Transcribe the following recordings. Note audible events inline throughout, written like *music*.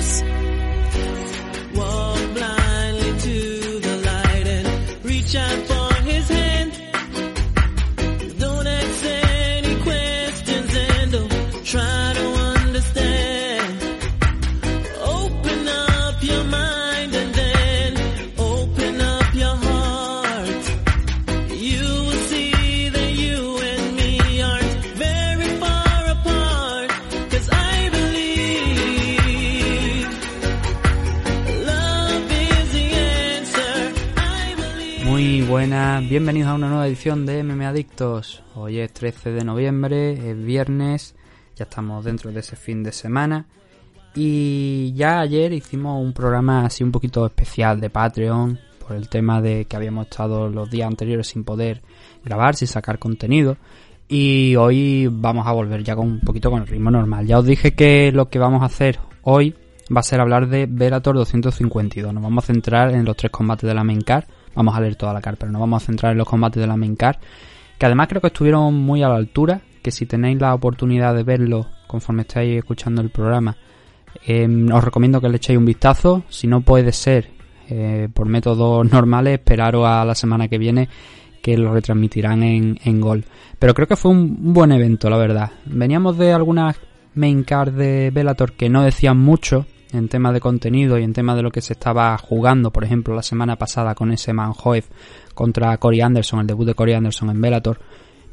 adictos. Buenas, bienvenidos a una nueva edición de MM Adictos. Hoy es 13 de noviembre, es viernes, ya estamos dentro de ese fin de semana. Y ya ayer hicimos un programa así un poquito especial de Patreon por el tema de que habíamos estado los días anteriores sin poder grabar, sin sacar contenido. Y hoy vamos a volver ya con un poquito con el ritmo normal. Ya os dije que lo que vamos a hacer hoy va a ser hablar de Velator 252. Nos vamos a centrar en los tres combates de la main. Vamos a leer toda la card, pero nos vamos a centrar en los combates de la main card. Que además creo que estuvieron muy a la altura. Que si tenéis la oportunidad de verlo conforme estáis escuchando el programa, eh, os recomiendo que le echéis un vistazo. Si no puede ser eh, por métodos *laughs* normales, esperaros a la semana que viene que lo retransmitirán en, en Gol. Pero creo que fue un, buen evento, la verdad. Veníamos de algunas main card de Bellator que no decían mucho en tema de contenido y en tema de lo que se estaba jugando, por ejemplo, la semana pasada con ese Manhoef contra Corey Anderson, el debut de Corey Anderson en Bellator,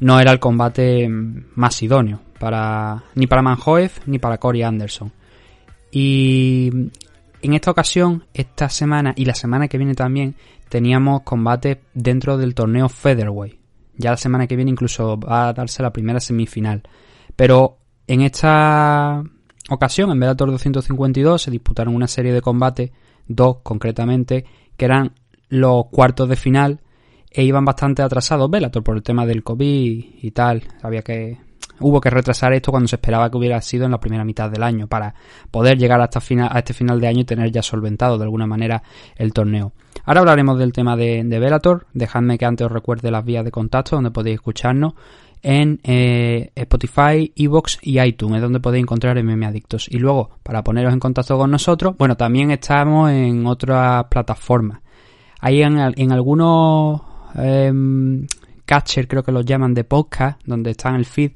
no era el combate más idóneo para ni para Manhoef ni para Corey Anderson. Y en esta ocasión, esta semana y la semana que viene también, teníamos combates dentro del torneo Featherweight. Ya la semana que viene incluso va a darse la primera semifinal. Pero en esta ocasión, en Bellator 252, se disputaron una serie de combates, dos concretamente, que eran los cuartos de final e iban bastante atrasados Bellator por el tema del COVID y tal. Había que hubo que retrasar esto cuando se esperaba que hubiera sido en la primera mitad del año para poder llegar hasta final, a este final de año y tener ya solventado de alguna manera el torneo. Ahora hablaremos del tema de, de Bellator. Dejadme que antes os recuerde las vías de contacto donde podéis escucharnos en eh, Spotify, Evox y iTunes, es donde podéis encontrar MM Adictos. Y luego, para poneros en contacto con nosotros, bueno, también estamos en otras plataformas. En, en algunos eh, catcher, creo que los llaman de podcast, donde está en el feed,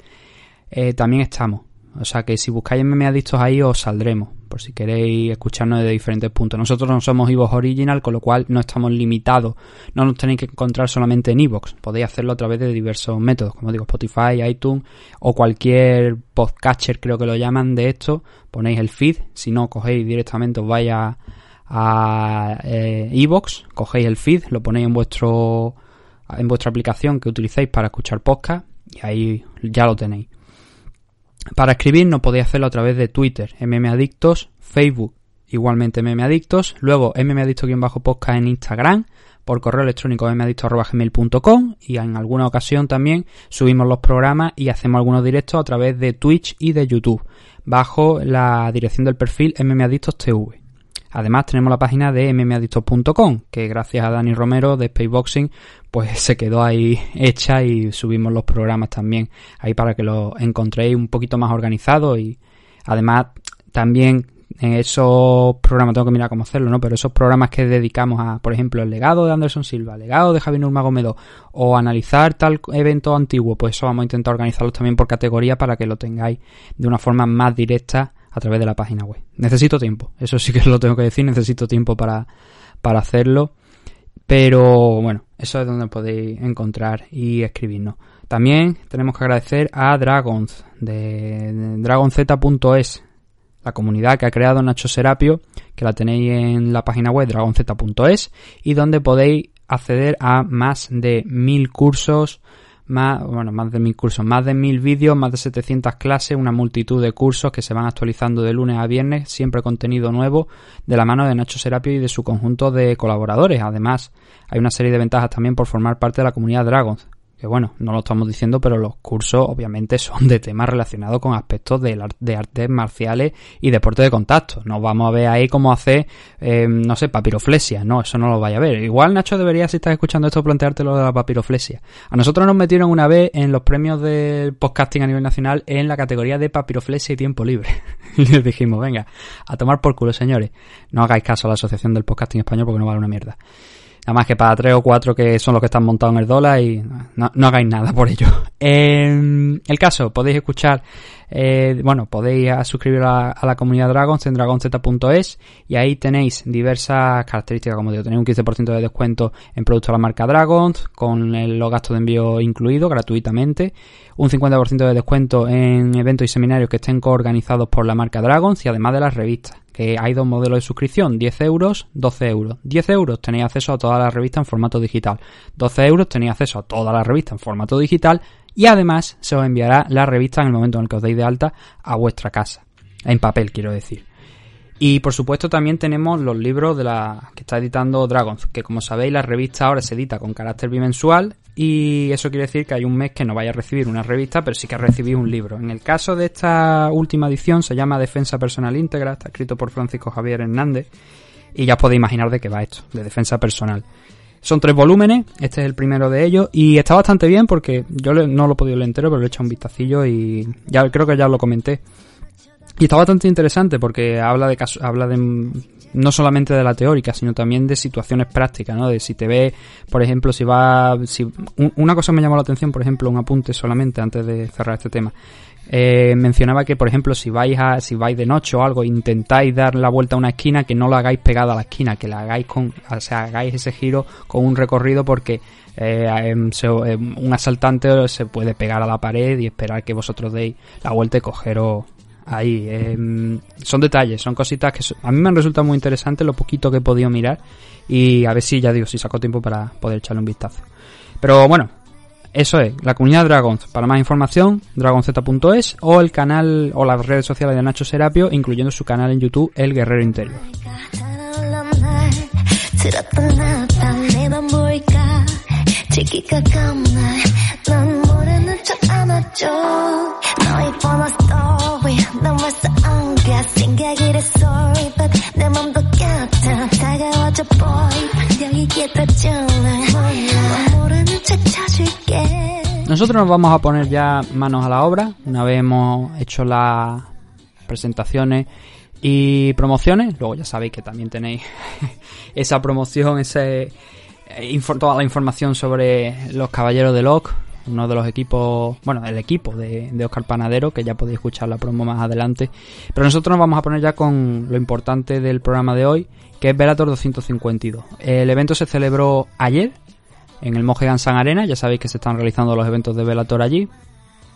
eh, también estamos. O sea que si buscáis MM Adictos ahí os saldremos, por si queréis escucharnos de diferentes puntos. Nosotros no somos Evox Original, con lo cual no estamos limitados. No nos tenéis que encontrar solamente en Evox. Podéis hacerlo a través de diversos métodos, como digo, Spotify, iTunes o cualquier podcatcher, creo que lo llaman de esto. Ponéis el feed, si no cogéis directamente os vais a, a eh, Evox, cogéis el feed, lo ponéis en vuestro en vuestra aplicación que utilicéis para escuchar podcast y ahí ya lo tenéis. Para escribir no podéis hacerlo a través de Twitter, mmadictos, Facebook, igualmente mmadictos, luego mmadictos-podcast en Instagram, por correo electrónico mmadictos.gmail.com y en alguna ocasión también subimos los programas y hacemos algunos directos a través de Twitch y de YouTube, bajo la dirección del perfil mmadictos.tv. Además tenemos la página de mmadictos.com, que gracias a Dani Romero de Spaceboxing, pues *laughs* se quedó ahí hecha y subimos los programas también ahí para que lo encontréis un poquito más organizado y además también en esos programas, tengo que mirar cómo hacerlo, ¿no? Pero esos programas que dedicamos a, por ejemplo, el legado de Anderson Silva, el legado de Javier Nurmagomedov o analizar tal evento antiguo, pues eso vamos a intentar organizarlos también por categoría para que lo tengáis de una forma más directa a través de la página web. Necesito tiempo, eso sí que *laughs* lo tengo que decir, necesito tiempo para, para hacerlo. Pero bueno, eso es donde podéis encontrar y escribirnos. También tenemos que agradecer a Dragons de dragonz.es, la comunidad que ha creado Nacho Serapio, que la tenéis en la página web dragonz.es y donde podéis acceder a más de mil cursos más, bueno, más de mil cursos, más de mil vídeos, más de 700 clases, una multitud de cursos que se van actualizando de lunes a viernes, siempre contenido nuevo de la mano de Nacho Serapio y de su conjunto de colaboradores. Además, hay una serie de ventajas también por formar parte de la comunidad Dragons, que bueno, no lo estamos diciendo, pero los cursos obviamente son de temas relacionados con aspectos de, de artes marciales y deporte de contacto. No vamos a ver ahí cómo hacer, eh, no sé, papiroflesia, no, eso no lo vaya a ver. Igual Nacho debería, si estás escuchando esto, plantearte lo de la papiroflesia. A nosotros nos metieron una vez en los premios del podcasting a nivel nacional en la categoría de papiroflesia y tiempo libre. *laughs* y les dijimos, venga, a tomar por culo, señores. No hagáis caso a la Asociación del Podcasting Español porque no vale una mierda. Nada más que para tres o cuatro que son los que están montados en el dólar y no, no hagáis nada por ello. *laughs* Eh, el caso, podéis escuchar, eh, bueno, podéis suscribiros a, la comunidad Dragons en dragonz.es y ahí tenéis diversas características, como digo, tenéis un 15% de descuento en productos de la marca Dragons, con el, los gastos de envío incluidos gratuitamente, un 50% de descuento en eventos y seminarios que estén coorganizados por la marca Dragons y además de las revistas que hay dos modelos de suscripción, 10 euros, 12 euros. 10 euros tenéis acceso a toda la revista en formato digital. 12 euros tenéis acceso a toda la revista en formato digital y además se os enviará la revista en el momento en el que os deis de alta a vuestra casa. En papel, quiero decir. Y por supuesto también tenemos los libros de la que está editando Dragons, que como sabéis la revista ahora se edita con carácter bimensual y eso quiere decir que hay un mes que no vaya a recibir una revista, pero sí que recibís un libro. En el caso de esta última edición se llama Defensa Personal Íntegra, está escrito por Francisco Javier Hernández y ya os podéis imaginar de qué va esto, de defensa personal. Son tres volúmenes, este es el primero de ellos y está bastante bien porque yo no lo he podido leer entero, pero le he echado un vistacillo y ya creo que ya lo comenté. Y está bastante interesante porque habla de habla de no solamente de la teórica, sino también de situaciones prácticas, ¿no? De si te ve, por ejemplo, si va si una cosa me llamó la atención, por ejemplo, un apunte solamente antes de cerrar este tema. Eh, mencionaba que, por ejemplo, si vais a, si vais de noche o algo, intentáis dar la vuelta a una esquina, que no lo hagáis pegada a la esquina, que la hagáis con, o sea, hagáis ese giro con un recorrido porque eh, se, eh, un asaltante se puede pegar a la pared y esperar que vosotros deis la vuelta y cogeros ahí. Eh, son detalles, son cositas que a mí me han resultado muy interesantes lo poquito que he podido mirar y a ver si ya digo, si saco tiempo para poder echarle un vistazo. Pero bueno, eso es, la comunidad Dragons. Para más información, dragonz.es o el canal o las redes sociales de Nacho Serapio, incluyendo su canal en YouTube, El Guerrero Interior. Nosotros nos vamos a poner ya manos a la obra, una vez hemos hecho las presentaciones y promociones, luego ya sabéis que también tenéis *laughs* esa promoción, ese, toda la información sobre los caballeros de Locke, uno de los equipos, bueno, el equipo de, Oscar Panadero, que ya podéis escuchar la promo más adelante. Pero nosotros nos vamos a poner ya con lo importante del programa de hoy, que es Velator 252. El evento se celebró ayer en el Mohegan Sun Arena, ya sabéis que se están realizando los eventos de Velator allí.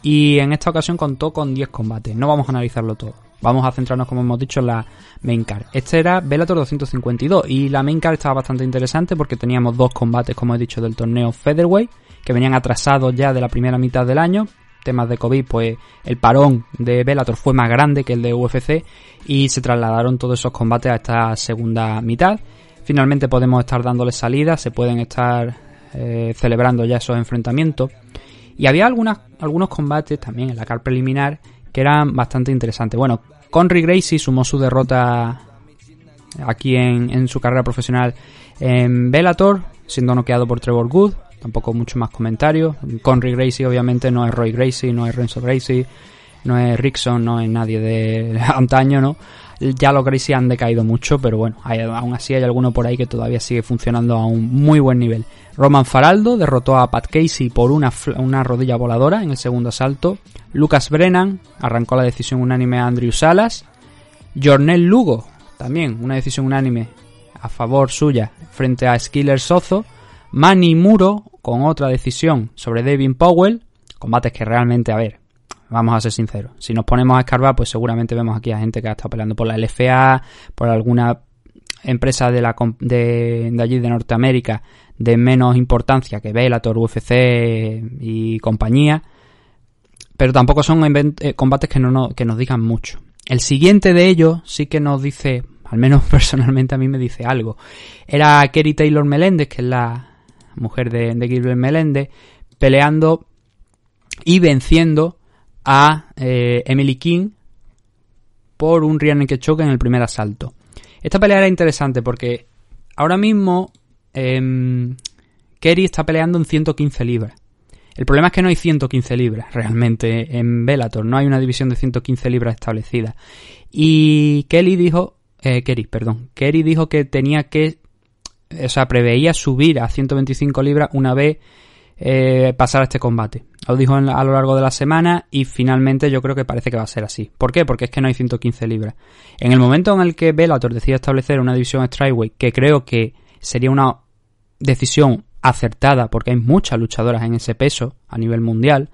Y en esta ocasión contó con 10 combates, no vamos a analizarlo todo. Vamos a centrarnos, como hemos dicho, en la main card. Este era Velator 252 y la main card estaba bastante interesante porque teníamos dos combates, como he dicho, del torneo Featherweight que venían atrasados ya de la primera mitad del año. Temas de COVID, pues el parón de Bellator fue más grande que el de UFC y se trasladaron todos esos combates a esta segunda mitad. Finalmente podemos estar dándole salida, se pueden estar eh, celebrando ya esos enfrentamientos. Y había algunas, algunos combates también en la car preliminar que eran bastante interesantes. Bueno, Conry Gracie sumó su derrota aquí en, en su carrera profesional en Bellator, siendo noqueado por Trevor Good tampoco mucho más comentarios. Conry Gracie obviamente no es Roy Gracie, no es Renzo Gracie, no es Rickson, no es nadie de *laughs* antaño, ¿no? Ya los Gracie han decaído mucho, pero bueno, aún así hay alguno por ahí que todavía sigue funcionando a un muy buen nivel. Roman Faraldo derrotó a Pat Casey por una, una rodilla voladora en el segundo asalto. Lucas Brennan arrancó la decisión unánime a Andrew Salas. Jornel Lugo, también una decisión unánime a favor suya frente a Skiller Sozo. Manny Muro con otra decisión sobre Devin Powell. Combates que realmente, a ver, vamos a ser sinceros. Si nos ponemos a escarbar, pues seguramente vemos aquí a gente que ha estado peleando por la LFA, por alguna empresa de, la, de, de allí de Norteamérica de menos importancia que Bellator, UFC y compañía. Pero tampoco son eh, combates que, no, que nos digan mucho. El siguiente de ellos sí que nos dice, al menos *laughs* personalmente a mí me dice algo. Era Kerry Taylor Meléndez, que es la, mujer de, de Gilbert Meléndez, peleando y venciendo a eh, Emily King por un rear naked choke en el primer asalto. Esta pelea era interesante porque ahora mismo em, Kerry está peleando en 115 libras. El problema es que no hay 115 libras realmente en Bellator, no hay una división de 115 libras establecida. Y Kelly dijo, eh, Kerry, perdón, Kerry dijo que tenía que, o sea, preveía subir a 125 libras una vez eh, pasar este combate. Lo dijo a lo largo de la semana y finalmente yo creo que parece que va a ser así. ¿Por qué? Porque es que no hay 115 libras. En el momento en el que Bellator decide establecer una división Strikeway, que creo que sería una decisión acertada porque hay muchas luchadoras en ese peso a nivel mundial.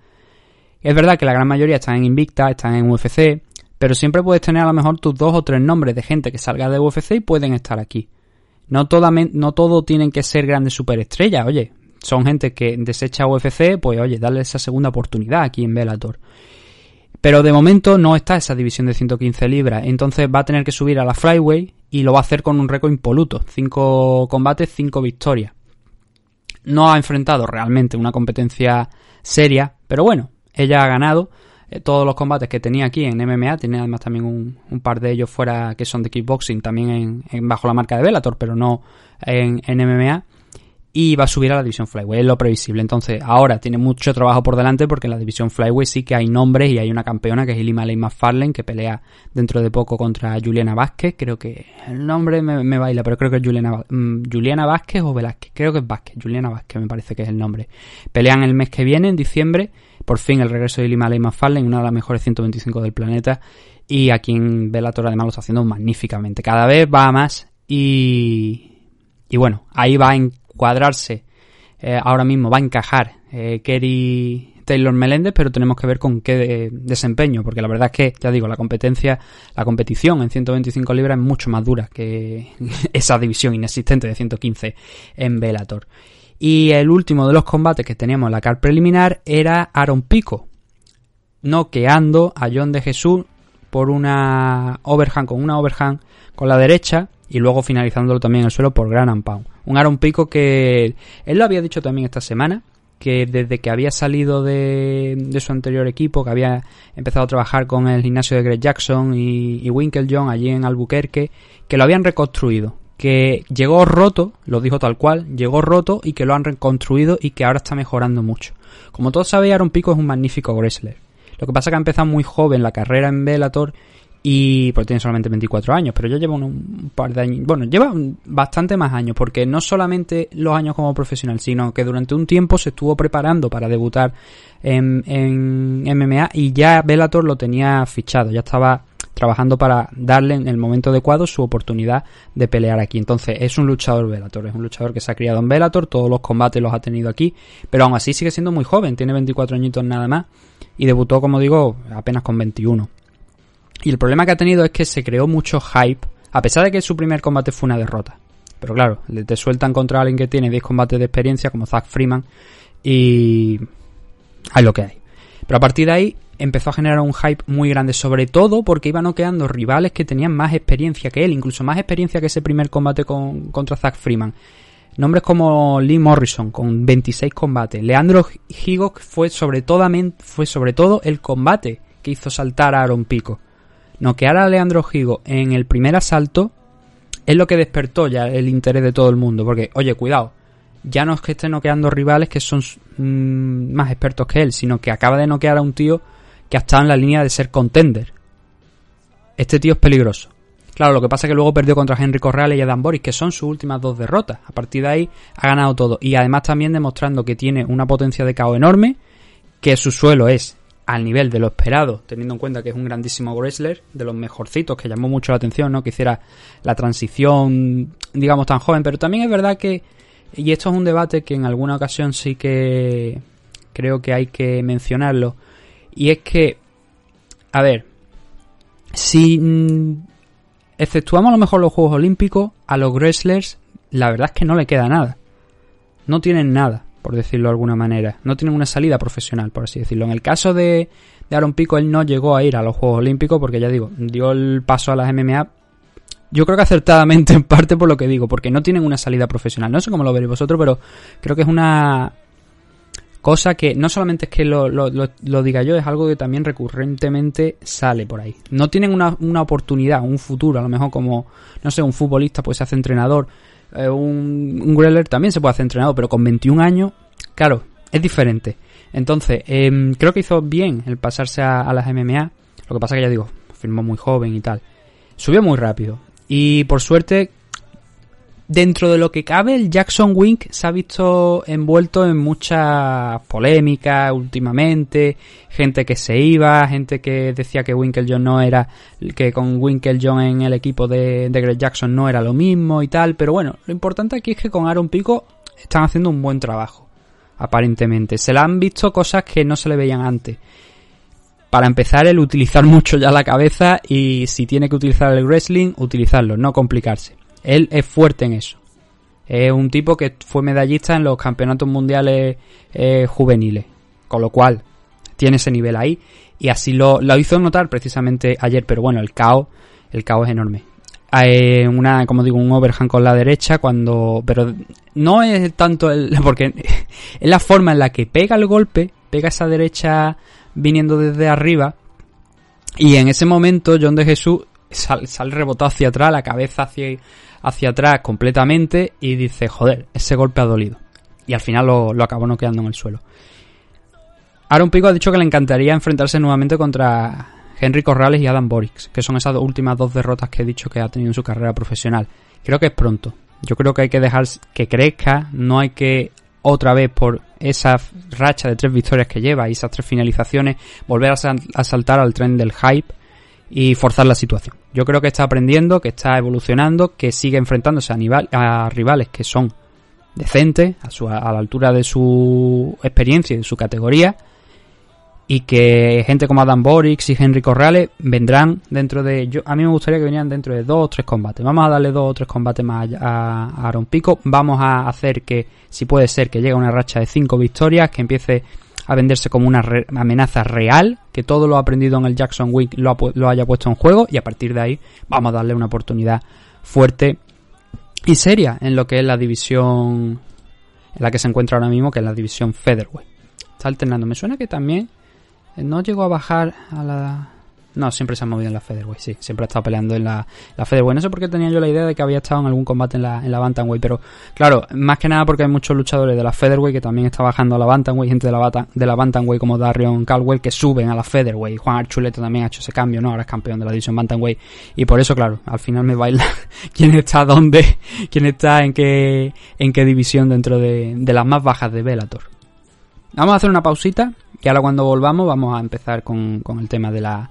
Es verdad que la gran mayoría están en Invicta, están en UFC, pero siempre puedes tener a lo mejor tus dos o tres nombres de gente que salga de UFC y pueden estar aquí. No, todo tienen que ser grandes superestrellas, oye, son gente que desecha UFC, pues oye, darle esa segunda oportunidad aquí en Bellator. Pero de momento no está esa división de 115 libras, entonces va a tener que subir a la Flyway y lo va a hacer con un récord impoluto, 5 combates, 5 victorias. No ha enfrentado realmente una competencia seria, pero bueno, ella ha ganado eh, todos los combates que tenía aquí en MMA, tiene además también un, par de ellos fuera que son de kickboxing, también en, bajo la marca de Bellator, pero no en, en MMA y va a subir a la división Flyway, es lo previsible. Entonces, ahora tiene mucho trabajo por delante porque en la división Flyway sí que hay nombres y hay una campeona que es Ilima Ley McFarlane que pelea dentro de poco contra Juliana Vázquez. Creo que el nombre me, baila, pero creo que es Juliana, mm, Juliana Vázquez o Velázquez. Creo que es Vázquez, Juliana Vázquez me parece que es el nombre. Pelean el mes que viene, en diciembre. Por fin el regreso de Ilima Ley McFarlane, una de las mejores 125 del planeta. Y aquí en Bellator además lo está haciendo magníficamente. Cada vez va más y... Y bueno, ahí va en cuadrarse eh, ahora mismo, va a encajar eh, Kerry Taylor Meléndez, pero tenemos que ver con qué desempeño, porque la verdad es que, ya digo, la competencia, la competición en 125 libras es mucho más dura que *laughs* esa división inexistente de 115 en Bellator. Y el último de los combates que teníamos en la car preliminar era Aaron Pico, noqueando a John de Jesús por una overhand, con una overhand con la derecha, y luego finalizándolo también en el suelo por Gran Pound. Un Aaron Pico que él lo había dicho también esta semana, que desde que había salido de, su anterior equipo, que había empezado a trabajar con el gimnasio de Greg Jackson y, y Winklejohn allí en Albuquerque, que lo habían reconstruido, que llegó roto, lo dijo tal cual, llegó roto y que lo han reconstruido y que ahora está mejorando mucho. Como todos sabéis, Aaron Pico es un magnífico wrestler. Lo que pasa es que ha empezado muy joven la carrera en Bellator y porque tiene solamente 24 años, pero ya lleva un, par de años, bueno, lleva bastante más años, porque no solamente los años como profesional, sino que durante un tiempo se estuvo preparando para debutar en, en MMA y ya Bellator lo tenía fichado, ya estaba trabajando para darle en el momento adecuado su oportunidad de pelear aquí. Entonces es un luchador Bellator, es un luchador que se ha criado en Bellator, todos los combates los ha tenido aquí, pero aún así sigue siendo muy joven, tiene 24 añitos nada más y debutó, como digo, apenas con 21. Y el problema que ha tenido es que se creó mucho hype, a pesar de que su primer combate fue una derrota. Pero claro, te sueltan contra alguien que tiene 10 combates de experiencia, como Zack Freeman, y hay lo que hay. Pero a partir de ahí empezó a generar un hype muy grande, sobre todo porque iba noqueando rivales que tenían más experiencia que él, incluso más experiencia que ese primer combate con, contra Zack Freeman. Nombres como Lee Morrison, con 26 combates. Leandro Higo fue sobre, todo, fue sobre todo el combate que hizo saltar a Aaron Pico noquear a Leandro Gigo en el primer asalto es lo que despertó ya el interés de todo el mundo. Porque, oye, cuidado, ya no es que esté noqueando rivales que son mm, más expertos que él, sino que acaba de noquear a un tío que ha estado en la línea de ser contender. Este tío es peligroso. Claro, lo que pasa es que luego perdió contra Henry Corrales y Adam Boris, que son sus últimas dos derrotas. A partir de ahí ha ganado todo. Y además también demostrando que tiene una potencia de caos enorme, que su suelo es al nivel de lo esperado, teniendo en cuenta que es un grandísimo wrestler, de los mejorcitos, que llamó mucho la atención, ¿no? Que hiciera la transición, digamos, tan joven. Pero también es verdad que, y esto es un debate que en alguna ocasión sí que creo que hay que mencionarlo, y es que, a ver, si mm, exceptuamos a lo mejor los Juegos Olímpicos, a los wrestlers, la verdad es que no le queda nada. No tienen nada por decirlo de alguna manera. No tienen una salida profesional, por así decirlo. En el caso de, de Aaron Pico, él no llegó a ir a los Juegos Olímpicos porque ya digo, dio el paso a las MMA. Yo creo que acertadamente en parte por lo que digo, porque no tienen una salida profesional. No sé cómo lo veréis vosotros, pero creo que es una Cosa que no solamente es que lo, lo, lo, diga yo, es algo que también recurrentemente sale por ahí. No tienen una, una oportunidad, un futuro, a lo mejor como, no sé, un futbolista pues se hace entrenador, eh, un, un también se puede hacer entrenador, pero con 21 años, claro, es diferente. Entonces, em, creo que hizo bien el pasarse a, a las MMA. Lo que pasa que ya digo, firmó muy joven y tal. Subió muy rápido. Y por suerte, dentro de lo que cabe, el Jackson Wink se ha visto envuelto en muchas polémicas últimamente. Gente que se iba, gente que decía que Winklejohn no era, que con Winklejohn en el equipo de, de Greg Jackson no era lo mismo y tal. Pero bueno, lo importante aquí es que con Aaron Pico están haciendo un buen trabajo. Aparentemente. Se le han visto cosas que no se le veían antes. Para empezar, el utilizar *laughs* mucho ya la cabeza y si tiene que utilizar el wrestling, utilizarlo, no complicarse. Él es fuerte en eso. Es un tipo que fue medallista en los campeonatos mundiales eh, juveniles. Con lo cual, tiene ese nivel ahí. Y así lo, lo hizo notar precisamente ayer. Pero bueno, el caos, el caos es enorme. Hay una, como digo, un overhand con la derecha cuando, pero no es tanto el, *laughs* porque es la forma en la que pega el golpe, pega esa derecha viniendo desde arriba y en ese momento John de Jesús sale, sale rebotado hacia atrás, la cabeza hacia, hacia atrás completamente y dice, joder, ese golpe ha dolido. Y al final lo, lo acabó noqueando en el suelo. Aaron Pico ha dicho que le encantaría enfrentarse nuevamente contra Henry Corrales y Adam Borix, que son esas últimas dos derrotas que he dicho que ha tenido en su carrera profesional. Creo que es pronto. Yo creo que hay que dejar que crezca, no hay que otra vez por esa racha de tres victorias que lleva y esas tres finalizaciones volver a saltar al tren del hype y forzar la situación. Yo creo que está aprendiendo, que está evolucionando, que sigue enfrentándose a, nivel, a rivales que son decentes, a, su, a la altura de su experiencia y de su categoría, y que gente como Adam Borix y Henry Corrales vendrán dentro de... Yo, a mí me gustaría que vinieran dentro de dos o tres combates. Vamos a darle dos o tres combates más a, a Aaron Pico. Vamos a hacer que, si puede ser, que llegue a una racha de cinco victorias, que empiece a venderse como una amenaza real, que todo lo aprendido en el Jackson Week lo, lo haya puesto en juego y a partir de ahí vamos a darle una oportunidad fuerte y seria en lo que es la división en la que se encuentra ahora mismo, que es la división Featherweight. Está alternando. Me suena que también no llegó a bajar a la... No, siempre se ha movido en la Featherweight, sí. Siempre ha estado peleando en la, la Featherweight. No sé por qué tenía yo la idea de que había estado en algún combate en la, en la Bantamweight, pero claro, más que nada porque hay muchos luchadores de la Featherweight que también está bajando a la Bantamweight, gente de la, Bata, de la Bantamweight como Darion Caldwell que suben a la Featherweight. Juan Archuleta también ha hecho ese cambio, ¿no? Ahora es campeón de la división Bantamweight. Y por eso, claro, al final me baila *laughs* quién está dónde, quién está en qué, en qué división dentro de, de las más bajas de Bellator. Vamos a hacer una pausita y ahora cuando volvamos vamos a empezar con, con el tema de la,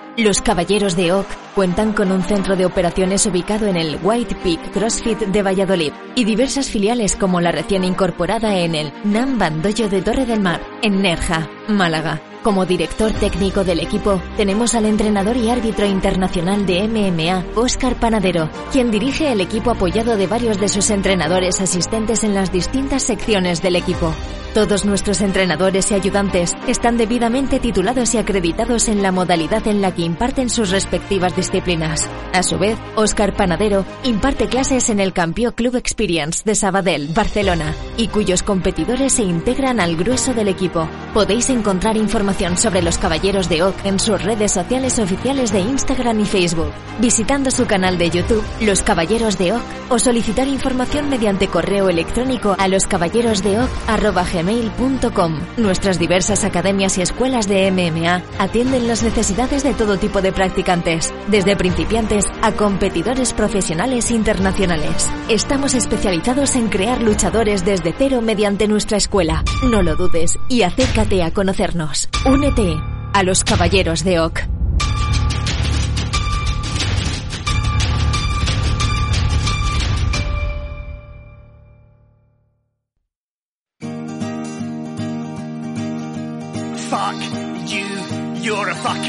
Los Caballeros de Oak cuentan con un centro de operaciones ubicado en el White Peak CrossFit de Valladolid y diversas filiales como la recién incorporada en el Nam Bandollo de Torre del Mar, en Nerja, Málaga. Como director técnico del equipo, tenemos al entrenador y árbitro internacional de MMA, Óscar Panadero, quien dirige el equipo apoyado de varios de sus entrenadores asistentes en las distintas secciones del equipo. Todos nuestros entrenadores y ayudantes están debidamente titulados y acreditados en la modalidad en la que imparten sus respectivas disciplinas. A su vez, Óscar Panadero imparte clases en el Campeón Club Experience de Sabadell, Barcelona, y cuyos competidores se integran al grueso del equipo. Podéis encontrar información sobre los Caballeros de Oak en sus redes sociales oficiales de Instagram y Facebook, visitando su canal de YouTube, Los Caballeros de Oak, o solicitar información mediante correo electrónico a loscaballerosdeoc.gmail.com. Nuestras diversas academias y escuelas de MMA atienden las necesidades de todo tipo de practicantes, desde principiantes a competidores profesionales internacionales. Estamos especializados en crear luchadores desde cero mediante nuestra escuela. No lo dudes y acércate a conocernos. Únete a los Caballeros de Oak.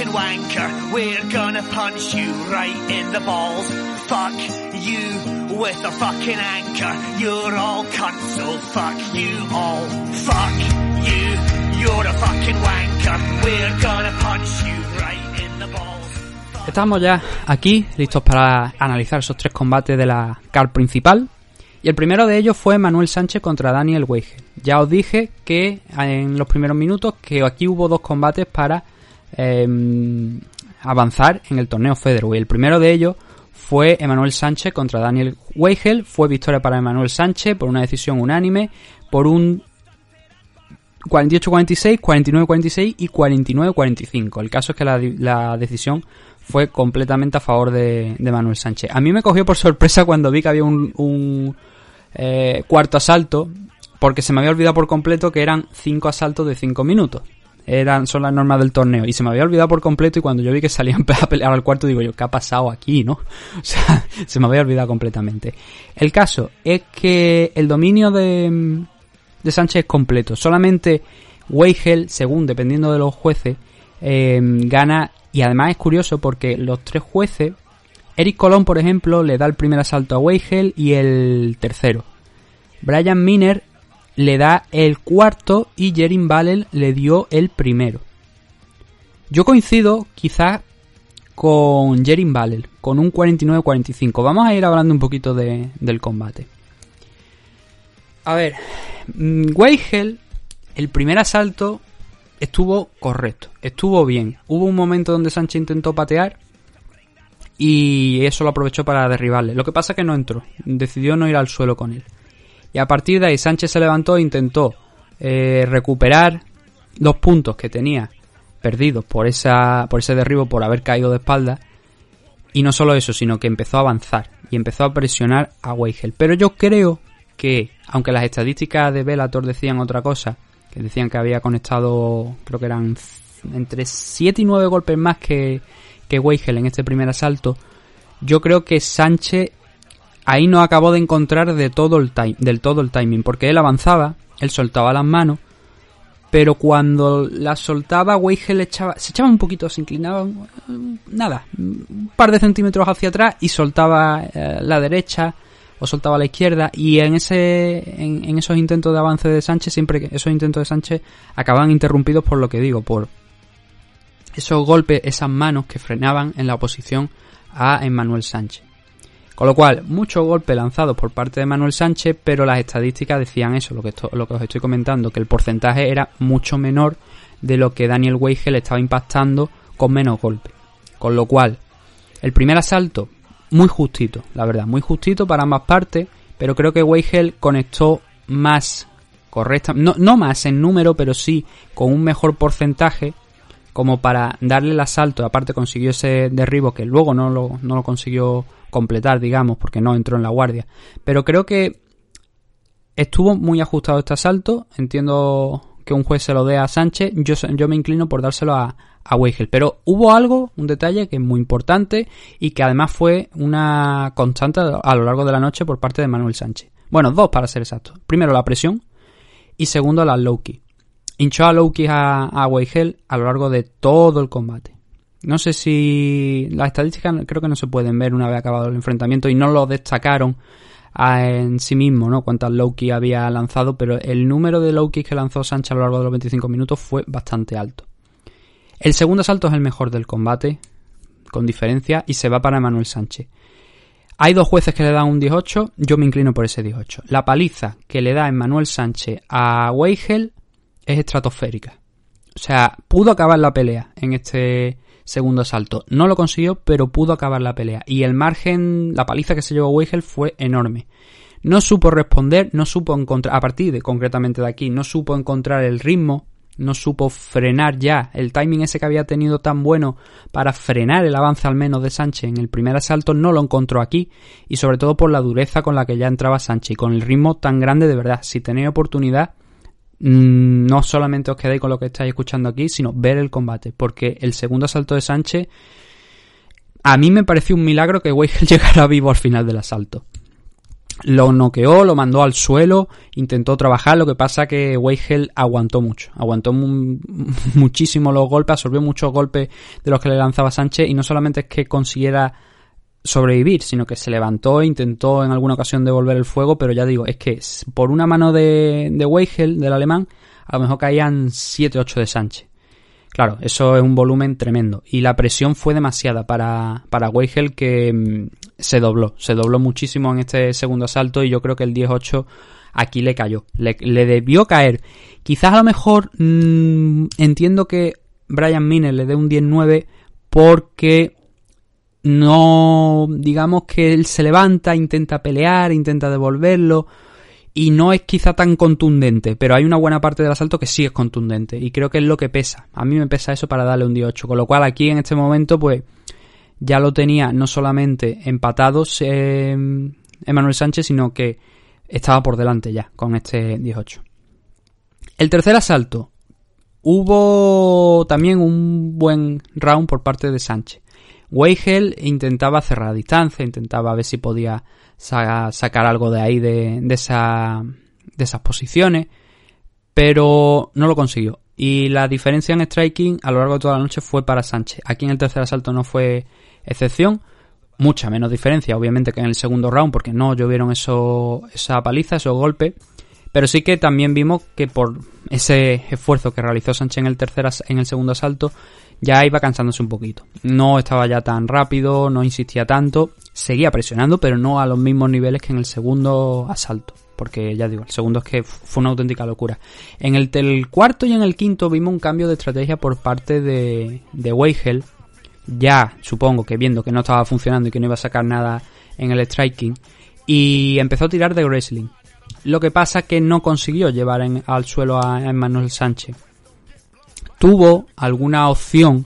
Fucking wanker. We're gonna punch you right in the balls. Fuck you with a fucking anchor. You're all cunts, so fuck you all. Fuck you. you're a fucking wanker. We're gonna punch you right in the balls. Estamos ya aquí, listos para analizar esos tres combates de la card principal. Y el primero de ellos fue Manuel Sánchez contra Daniel Weigel. Ya os dije que en los primeros minutos que aquí hubo dos combates para em, avanzar en el torneo Featherweight. El primero de ellos fue Emanuel Sánchez contra Daniel Weigel. Fue victoria para Emanuel Sánchez por una decisión unánime, por un 48-46, 49-46 y 49-45. El caso es que la, decisión fue completamente a favor de, de, Manuel Sánchez. A mí me cogió por *laughs* sorpresa cuando vi que había un, un eh, cuarto asalto, porque se me había olvidado por completo que eran cinco asaltos de cinco minutos. Eran, son las normas del torneo. Y se me había olvidado por completo y cuando yo vi que salían *laughs* a pelear al cuarto digo yo, ¿qué ha pasado aquí, no? *laughs* O sea, se me había olvidado completamente. El caso es que el dominio de, de Sánchez es completo. Solamente Weigel, según dependiendo de los jueces, eh, gana y además es curioso porque los tres jueces, Eric Colón, por ejemplo, le da el primer asalto a Weigel y el tercero. Brian Miner le da el cuarto y Jerin Ballel le dio el primero. Yo coincido quizás con Jerin Ballel, con un 49-45. Vamos a ir hablando un poquito de, del combate. A ver, Weigel, el primer asalto estuvo correcto, estuvo bien. Hubo un momento donde Sánchez intentó patear y eso lo aprovechó para derribarle. Lo que pasa es que no entró, decidió no ir al suelo con él. Y a partir de ahí Sánchez se levantó e intentó eh, recuperar los puntos que tenía perdidos por, esa, por ese derribo, por haber caído de espalda. Y no solo eso, sino que empezó a avanzar y empezó a presionar a Weigel. Pero yo creo que, aunque las estadísticas de Bellator decían otra cosa, que decían que había conectado, creo que eran entre 7 y 9 golpes más que, que Weigel en este primer asalto, yo creo que Sánchez ahí no acabó de encontrar de todo el del todo el timing, porque él avanzaba, él soltaba las manos, pero cuando las soltaba, Weigel echaba, se echaba un poquito, se inclinaba, nada, un par de centímetros hacia atrás y soltaba eh, la derecha, o soltaba la izquierda. Y en ese en, en, esos intentos de avance de Sánchez siempre que esos intentos de Sánchez acababan interrumpidos por lo que digo por esos golpes esas manos que frenaban en la oposición a Emmanuel Sánchez con lo cual muchos golpes lanzados por parte de Manuel Sánchez pero las estadísticas decían eso lo que esto, lo que os estoy comentando que el porcentaje era mucho menor de lo que Daniel Weigel estaba impactando con menos golpes con lo cual el primer asalto muy justito, la verdad, muy justito para ambas partes, pero creo que Weigel conectó más correcta, no, no más en número, pero sí con un mejor porcentaje como para darle el asalto, aparte consiguió ese derribo que luego no lo, no lo consiguió completar, digamos, porque no entró en la guardia. Pero creo que estuvo muy ajustado este asalto, entiendo que un juez se lo dé a Sánchez, yo, yo me inclino por dárselo a, a Weigel. Pero hubo algo, un detalle que es muy importante y que además fue una constante a lo largo de la noche por parte de Manuel Sánchez. Bueno, dos para ser exacto. Primero la presión y segundo la low key. Hinchó a low key a, a Weigel a lo largo de todo el combate. No sé si las estadísticas creo que no se pueden ver una vez acabado el enfrentamiento y no lo destacaron en sí mismo, ¿no? Cuántas low key había lanzado, pero el número de low key que lanzó Sánchez a lo largo de los 25 minutos fue bastante alto. El segundo asalto es el mejor del combate, con diferencia, y se va para Manuel Sánchez. Hay dos jueces que le dan un 18, yo me inclino por ese 18. La paliza que le da Emmanuel Sánchez a Weigel es estratosférica. O sea, pudo acabar la pelea en este segundo asalto. No lo consiguió, pero pudo acabar la pelea. Y el margen, la paliza que se llevó Weigel fue enorme. No supo responder, no supo encontrar, a partir de concretamente de aquí, no supo encontrar el ritmo no supo frenar ya el timing ese que había tenido tan bueno para frenar el avance al menos de Sánchez en el primer asalto no lo encontró aquí y sobre todo por la dureza con la que ya entraba Sánchez y con el ritmo tan grande de verdad si tenéis oportunidad no solamente os quedéis con lo que estáis escuchando aquí sino ver el combate porque el segundo asalto de Sánchez a mí me pareció un milagro que Weigel *laughs* llegara vivo al final del asalto. Lo noqueó, lo mandó al suelo, intentó trabajar, lo que pasa que Weigel aguantó mucho, aguantó *laughs* muchísimo los golpes, absorbió muchos golpes de los que le lanzaba Sánchez y no solamente es que consiguiera sobrevivir, sino que se levantó e intentó en alguna ocasión devolver el fuego, pero ya digo, es que por una mano de, de Weigel, del alemán, a lo mejor caían 7-8 de Sánchez. Claro, eso es un volumen tremendo. Y la presión fue demasiada para, para Weigel que mm, se dobló. Se dobló muchísimo en este segundo asalto y yo creo que el 10-8 aquí le cayó. Le, debió caer. Quizás a lo mejor mmm, entiendo que Brian Miner le dé un 10-9 porque no, digamos que él se levanta, intenta pelear, intenta devolverlo y no es quizá tan contundente, pero hay una buena parte del asalto que sí es contundente y creo que es lo que pesa. A mí me pesa eso para darle un 18, con lo cual aquí en este momento pues ya lo tenía no solamente empatados Emanuel Sánchez, sino que estaba por delante ya con este 18. El tercer asalto. Hubo también un buen round por parte de Sánchez. Weigel intentaba cerrar distancia, intentaba ver si podía sa sacar algo de ahí de, de, de esas posiciones, pero no lo consiguió. Y la diferencia en striking a lo largo de toda la noche fue para Sánchez. Aquí en el tercer asalto no fue excepción, mucha menos diferencia obviamente que en el segundo round porque no llovieron eso, esa paliza, esos golpes. Pero sí que también vimos que por ese esfuerzo que realizó Sánchez en el tercer en el segundo asalto ya iba cansándose un poquito. No estaba ya tan rápido, no insistía tanto, seguía presionando, pero no a los mismos niveles que en el segundo asalto. Porque ya digo, el segundo es que fue una auténtica locura. En el, cuarto y en el quinto vimos un cambio de estrategia por parte de, de Weigel. Ya supongo que viendo que no estaba funcionando y que no iba a sacar nada en el striking. Y empezó a tirar de wrestling. Lo que pasa que no consiguió llevar en, al suelo a Emmanuel Sánchez tuvo alguna opción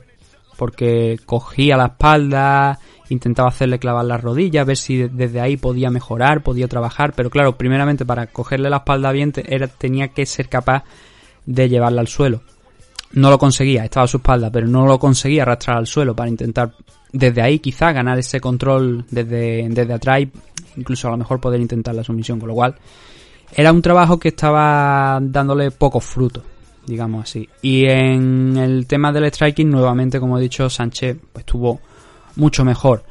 porque cogía la espalda, intentaba hacerle clavar las rodillas, ver si desde ahí podía mejorar, podía trabajar, pero claro, primeramente para cogerle la espalda bien era, tenía que ser capaz de llevarla al suelo. No lo conseguía, estaba a su espalda, pero no lo conseguía arrastrar al suelo para intentar desde ahí quizá ganar ese control desde, desde atrás, incluso a lo mejor poder intentar la sumisión, con lo cual era un trabajo que estaba dándole pocos frutos digamos así. Y en el tema del striking, nuevamente, como he dicho, Sánchez estuvo mucho mejor.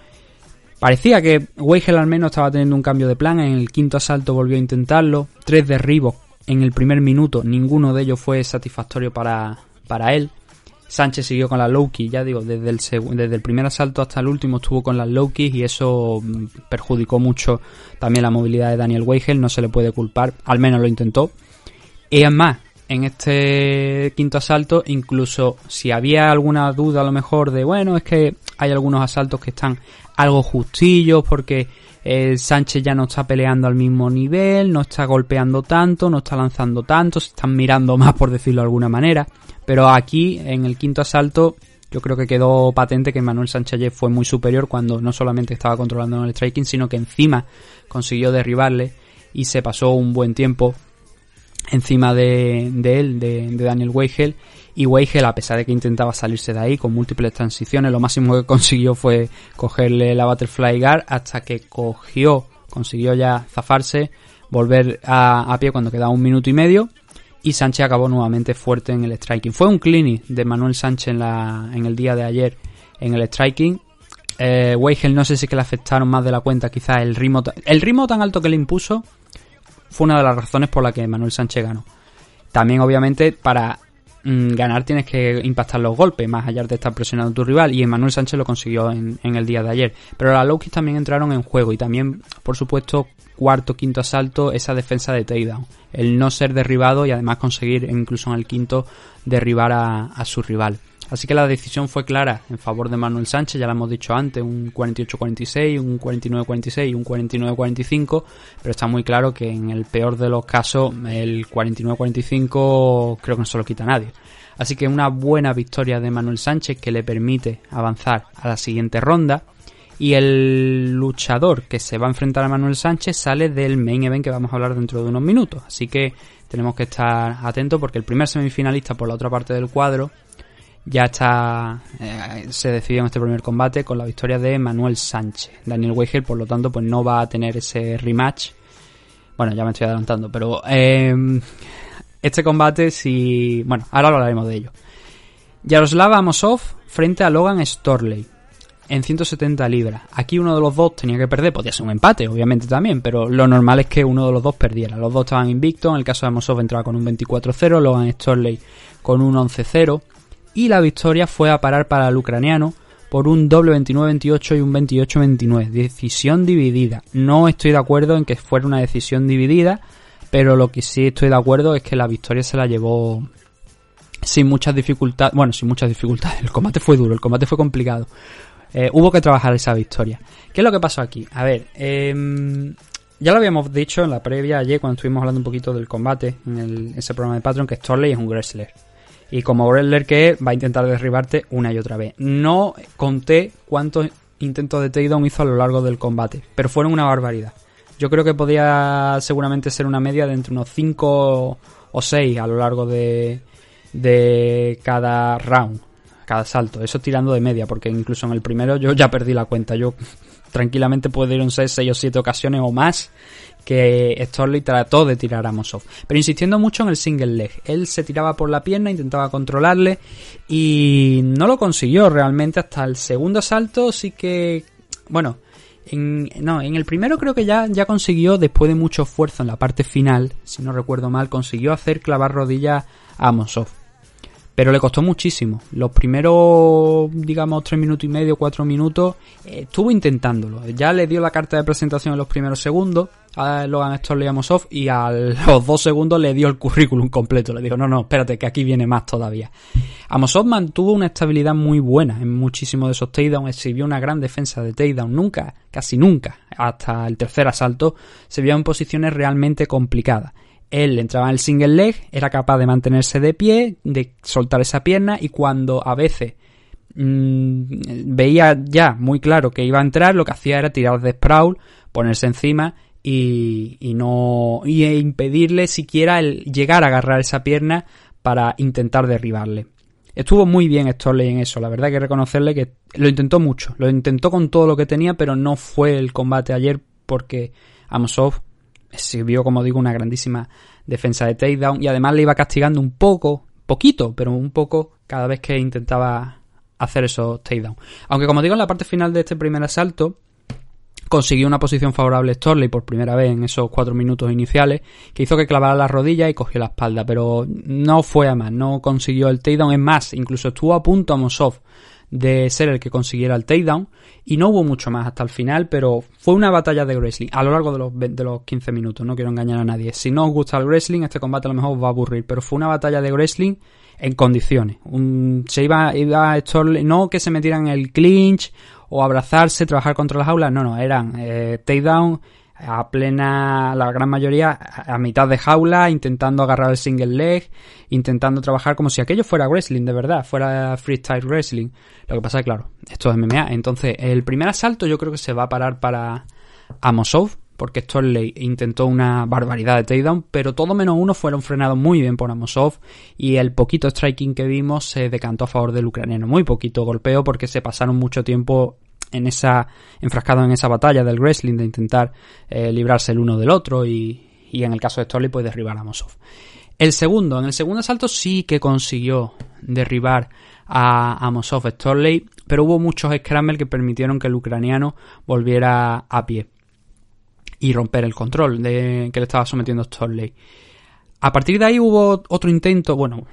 Parecía que Weigel al menos estaba teniendo un cambio de plan. En el quinto asalto volvió a intentarlo. Tres derribos en el primer minuto. Ninguno de ellos fue satisfactorio para, para él. Sánchez siguió con las low key, ya digo, desde el, desde el primer asalto hasta el último estuvo con las low keys y eso mm, perjudicó mucho también la movilidad de Daniel Weigel, no se le puede culpar, al menos lo intentó. Y es más, en este quinto asalto, incluso si había alguna duda a lo mejor de, bueno, es que hay algunos asaltos que están algo justillos porque eh, Sánchez ya no está peleando al mismo nivel, no está golpeando tanto, no está lanzando tanto, se están mirando *laughs* más por decirlo de alguna manera. Pero aquí, en el quinto asalto, yo creo que quedó patente que Manuel Sánchez fue muy superior cuando no solamente estaba controlando el striking, sino que encima consiguió derribarle y se pasó un buen tiempo encima de, él, de, Daniel Weigel. Y Weigel, a pesar de que intentaba salirse de ahí con múltiples transiciones, lo máximo que consiguió fue cogerle la Butterfly Guard hasta que cogió, consiguió ya zafarse, volver a, a pie cuando quedaba un minuto y medio. Y Sánchez acabó nuevamente fuerte en el striking. Fue un clinic de Manuel Sánchez en, la, en el día de ayer en el striking. Eh, Weigel no sé si que le afectaron más de la cuenta, quizás el ritmo, el ritmo tan alto que le impuso fue una de las razones por la que Manuel Sánchez ganó. También, obviamente, para mmm, ganar tienes que impactar los golpes, más allá de estar presionando a tu rival, y Manuel Sánchez lo consiguió en, el día de ayer. Pero las low también entraron en juego, y también, por supuesto, cuarto, quinto asalto, esa defensa de takedown. El no ser derribado y además conseguir, incluso en el quinto, derribar a su rival. Así que la decisión fue clara en favor de Manuel Sánchez, ya lo hemos dicho antes, un 48-46, un 49-46 y un 49-45, pero está muy claro que en el peor de los casos el 49-45 creo que no se lo quita nadie. Así que una buena victoria de Manuel Sánchez que le permite avanzar a la siguiente ronda. Y el luchador que se va a enfrentar a Manuel Sánchez sale del main event que vamos a hablar dentro de unos minutos. Así que tenemos que estar atentos porque el primer semifinalista por la otra parte del cuadro ya está eh, se decidió en este primer combate con la victoria de Manuel Sánchez. Daniel Weigel, por lo tanto, pues no va a tener ese rematch. Bueno, ya me estoy adelantando, pero eh, este combate si bueno, ahora hablaremos de ello. Yaroslav Amosov frente a Logan Storley. en 170 libras. Aquí uno de los dos tenía que perder, podía ser un empate, obviamente también, pero lo normal es que uno de los dos perdiera. Los dos estaban invictos, en el caso de Amosov entraba con un 24-0, Logan Storley con un 11-0, y la victoria fue a parar para el ucraniano por un doble 29-28 y un 28-29. Decisión dividida. No estoy de acuerdo en que fuera una decisión dividida, pero lo que sí estoy de acuerdo es que la victoria se la llevó sin muchas dificultades. Bueno, sin muchas dificultades. *laughs* El combate fue duro, el combate fue complicado. Eh, hubo que trabajar esa victoria. ¿Qué es lo que pasó aquí? A ver, em, ya lo habíamos dicho en la previa ayer cuando estuvimos hablando un poquito del combate en ese programa de Patreon que Storley es un wrestler. Y como wrestler que es, va a intentar derribarte una y otra vez. No conté cuántos intentos de takedown hizo a lo largo del combate, pero fueron una barbaridad. Yo creo que podía seguramente ser una media de entre unos 5 o 6 a lo largo de, de cada round, cada salto. Eso tirando de media, porque incluso en el primero yo ya perdí la cuenta. Yo *laughs* tranquilamente puedo ir en 6, o 7 ocasiones o más que Storley trató de tirar a Mosov. Pero insistiendo mucho en el single leg. Él se tiraba por la pierna, intentaba controlarle y no lo consiguió realmente hasta el segundo salto. Sí que, bueno, en, no, en el primero creo que ya, ya consiguió, después de mucho esfuerzo en la parte final, si no recuerdo mal, consiguió hacer clavar rodillas a Mosov. Pero le costó muchísimo. Los primeros, digamos, tres minutos y medio, cuatro minutos, eh, estuvo intentándolo. Ya le dio la carta de presentación en los primeros segundos a Logan Storley Amosov y a los dos segundos le dio el currículum completo. Le dijo, no, no, espérate, que aquí viene más todavía. Amosov mantuvo una estabilidad muy buena en muchísimos de esos takedowns, exhibió una gran defensa de takedown. Nunca, casi nunca, hasta el tercer asalto, se vio en posiciones realmente complicadas. Él entraba en el single leg, era capaz de mantenerse de pie, de soltar esa pierna y cuando a veces mmm, veía ya muy claro que iba a entrar, lo que hacía era tirar de sprawl, ponerse encima y, y no y impedirle siquiera el llegar a agarrar esa pierna para intentar derribarle. Estuvo muy bien Storley en eso, la verdad hay que reconocerle que lo intentó mucho, lo intentó con todo lo que tenía, pero no fue el combate ayer porque Amosov sirvió, como digo, una grandísima defensa de takedown y además le iba castigando un poco, poquito, pero un poco cada vez que intentaba hacer esos takedowns. Aunque como digo, en la parte final de este primer asalto consiguió una posición favorable Storley por primera vez en esos cuatro minutos iniciales, que hizo que clavara la rodilla y cogió la espalda, pero no fue a más, no consiguió el takedown, es más, incluso estuvo a punto a Mosov de ser el que consiguiera el takedown y no hubo mucho más hasta el final, pero fue una batalla de wrestling a lo largo de los, de los 15 minutos, no quiero engañar a nadie. Si no os gusta el wrestling, este combate a lo mejor os va a aburrir, pero fue una batalla de wrestling en condiciones. se iba, iba no que se metieran en el clinch o abrazarse, trabajar contra las aulas, no, no, eran eh, takedown a plena, la gran mayoría a mitad de jaula, intentando agarrar el single leg, intentando trabajar como si aquello fuera wrestling, de verdad, fuera freestyle wrestling. Lo que pasa es claro, esto es MMA. Entonces, el primer asalto yo creo que se va a parar para Amosov, porque Storley intentó una barbaridad de takedown, pero todo menos uno fueron frenados muy bien por Amosov y el poquito striking que vimos se decantó a favor del ucraniano. Muy poquito golpeo porque se pasaron mucho tiempo en esa enfrascado en esa batalla del wrestling de intentar eh, librarse el uno del otro y, y, en el caso de Storley pues derribar a Mosov. El segundo, en el segundo asalto sí que consiguió derribar a, a Mosov Storley, pero hubo muchos scrambles que permitieron que el ucraniano volviera a pie y romper el control de que le estaba sometiendo Storley. A partir de ahí hubo otro intento, bueno,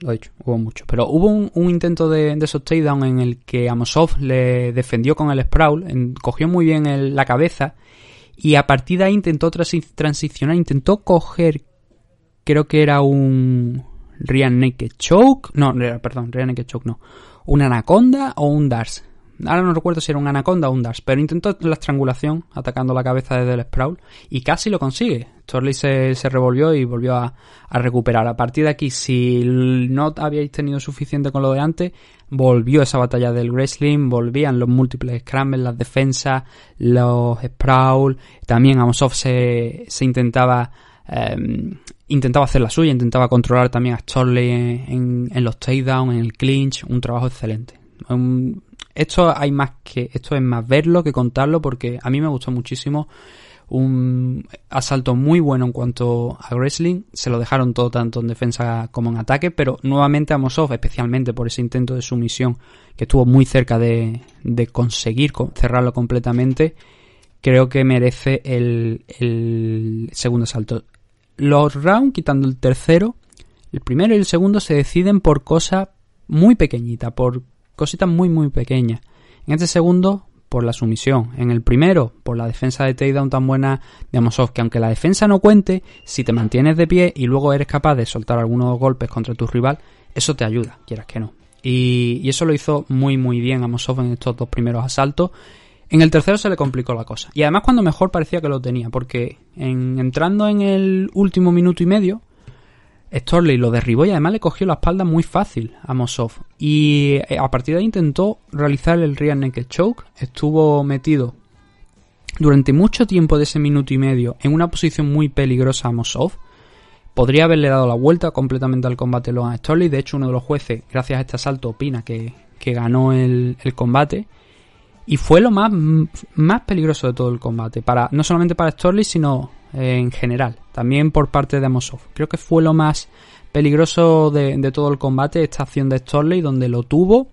lo he dicho, hubo mucho. Pero hubo un, intento de, esos takedown en el que Amosov le defendió con el sprawl, cogió muy bien la cabeza y a partir de ahí intentó transicionar, intentó coger, creo que era un Ryan Naked Choke, no, perdón, Ryan Naked Choke no, un Anaconda o un Dars. Ahora no recuerdo si era un Anaconda o un Dars, pero intentó la estrangulación atacando la cabeza desde el sprawl y casi lo consigue. Torley se, se revolvió y volvió a, recuperar. A partir de aquí, si no habíais tenido suficiente con lo de antes, volvió esa batalla del wrestling, volvían los múltiples scrambles, las defensas, los sprawl. También Amosov se, se intentaba em, intentaba hacer la suya, intentaba controlar también a Storley en, en, los takedowns, en el clinch, un trabajo excelente. Esto hay más que, esto es más verlo que contarlo porque a mí me gustó muchísimo un asalto muy bueno en cuanto a wrestling. Se lo dejaron todo tanto en defensa como en ataque, pero nuevamente Amosov, especialmente por ese intento de sumisión que estuvo muy cerca de, de conseguir cerrarlo completamente, creo que merece el, el segundo asalto. Los rounds, quitando el tercero, el primero y el segundo se deciden por cosas muy pequeñitas, por cositas muy muy pequeñas. En este segundo, por la sumisión. En el primero, por la defensa de takedown tan buena de Amosov, que aunque la defensa no cuente, si te mantienes de pie y luego eres capaz de soltar algunos golpes contra tu rival, eso te ayuda, quieras que no. Y, y eso lo hizo muy muy bien Amosov en estos dos primeros asaltos. En el tercero se le complicó la cosa. Y además cuando mejor parecía que lo tenía, porque en, entrando en el último minuto y medio, Storley lo derribó y además le cogió la espalda muy fácil a Mosov. Y eh, a partir de ahí intentó realizar el rear naked choke. Estuvo metido durante mucho tiempo de ese minuto y medio en una posición muy peligrosa a Mosov. Podría haberle dado la vuelta completamente al combate a Storley. De hecho, uno de los jueces, gracias a este asalto, opina que, ganó el, combate. Y fue lo más, más peligroso de todo el combate. Para, no solamente para Storley, sino en general, también por parte de Amosov. Creo que fue lo más peligroso de, todo el combate esta acción de Storley, donde lo tuvo,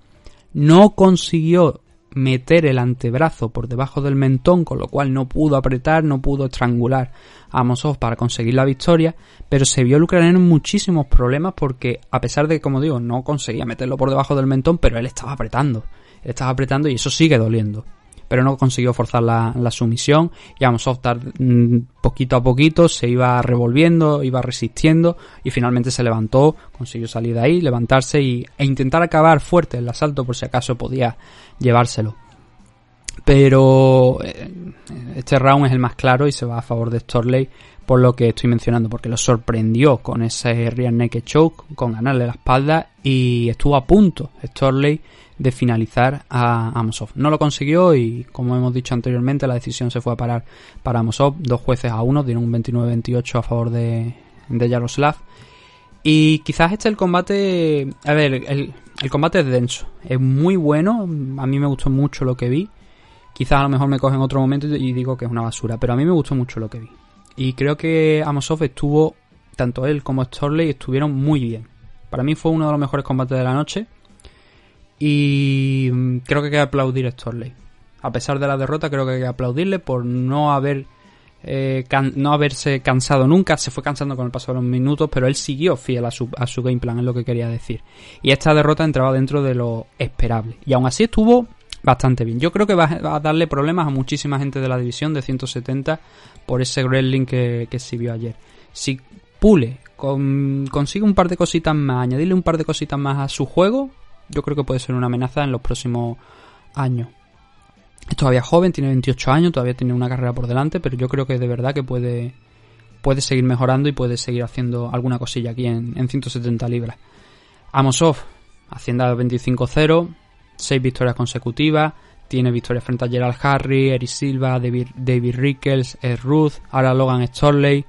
no consiguió meter el antebrazo por debajo del mentón, con lo cual no pudo apretar, no pudo estrangular a Amosov para conseguir la victoria, pero se vio el ucraniano en muchísimos problemas porque, a pesar de que, como digo, no conseguía meterlo por debajo del mentón, pero él estaba apretando, él estaba apretando y eso sigue doliendo pero no consiguió forzar la, sumisión y vamos a optar mm, poquito a poquito, se iba revolviendo, iba resistiendo y finalmente se levantó, consiguió salir de ahí, levantarse y, e intentar acabar fuerte el asalto por si acaso podía llevárselo. Pero eh, este round es el más claro y se va a favor de Storley por lo que estoy mencionando, porque lo sorprendió con ese rear naked choke, con ganarle la espalda y estuvo a punto Storley de finalizar a Amosov. No lo consiguió y, como hemos dicho anteriormente, la decisión se fue a parar para Amosov. Dos jueces a uno, dieron un 29-28 a favor de, de Yaroslav. Y quizás este el combate... A ver, el, el combate es denso. Es muy bueno. A mí me gustó mucho lo que vi. Quizás a lo mejor me coge en otro momento y digo que es una basura. Pero a mí me gustó mucho lo que vi. Y creo que Amosov estuvo... Tanto él como Storley estuvieron muy bien. Para mí fue uno de los mejores combates de la noche. Y mm, creo que hay que aplaudir a Storley. A pesar de la derrota, creo que hay que aplaudirle por no haber eh, no haberse cansado nunca, se fue cansando con el paso de los minutos, pero él siguió fiel a su, a su game plan, es lo que quería decir. Y esta derrota entraba dentro de lo esperable. Y aún así estuvo bastante bien. Yo creo que va a darle problemas a muchísima gente de la división de 170 por ese wrestling que, que se vio ayer. Si Pule consigue un par de cositas más, añadirle un par de cositas más a su juego, yo creo que puede ser una amenaza en los próximos años. Es todavía joven, tiene 28 años, todavía tiene una carrera por delante, pero yo creo que de verdad que puede, puede seguir mejorando y puede seguir haciendo alguna cosilla aquí en, 170 libras. Amosov, Hacienda 25-0, 6 victorias consecutivas, tiene victorias frente a Gerald Harry, Eric Silva, David, David Rickles, Ed Ruth, ahora Logan Storley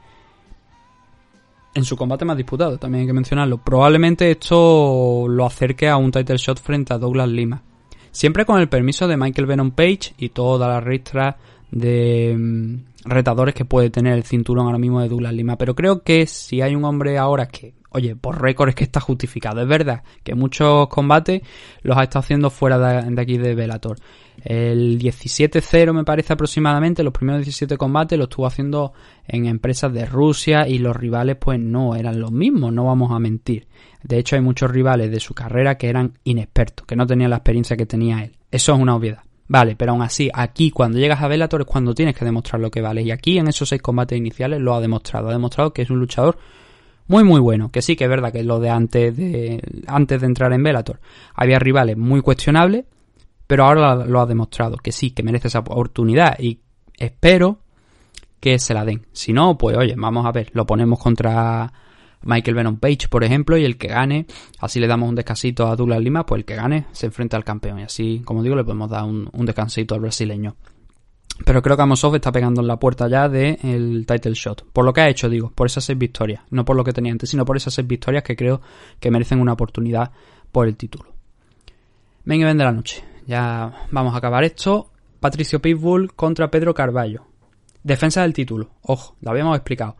en su combate más disputado, también hay que mencionarlo. Probablemente esto lo acerque a un title shot frente a Douglas Lima. Siempre con el permiso de Michael Venom Page y toda la ristra de mm, retadores que puede tener el cinturón ahora mismo de Douglas Lima. Pero creo que si hay un hombre ahora que oye, por récord es que está justificado. Es verdad que muchos combates los ha estado haciendo fuera de, aquí de Velator. El 17-0 me parece aproximadamente, los primeros 17 combates los estuvo haciendo en empresas de Rusia y los rivales pues no eran los mismos, no vamos a mentir. De hecho hay muchos rivales de su carrera que eran inexpertos, que no tenían la experiencia que tenía él. Eso es una obviedad. Vale, pero aún así, aquí cuando llegas a Velator es cuando tienes que demostrar lo que vale. Y aquí en esos seis combates iniciales lo ha demostrado. Ha demostrado que es un luchador muy muy bueno, que sí que es verdad que lo de antes de antes de entrar en Bellator había rivales muy cuestionables, pero ahora lo ha demostrado que sí, que merece esa oportunidad y espero que se la den. Si no, pues oye, vamos a ver, lo ponemos contra Michael Venom Page, por ejemplo, y el que gane, así le damos un descansito a Douglas Lima, pues el que gane se enfrenta al campeón y así, como digo, le podemos dar un, un descansito al brasileño. Pero creo que Amosov está pegando en la puerta ya del title shot. Por lo que ha hecho, digo, por esas seis victorias. No por lo que tenía antes, sino por esas seis victorias que creo que merecen una oportunidad por el título. Venga, ven de la noche. Ya vamos a acabar esto. Patricio Pitbull contra Pedro Carballo. Defensa del título. Ojo, lo habíamos explicado.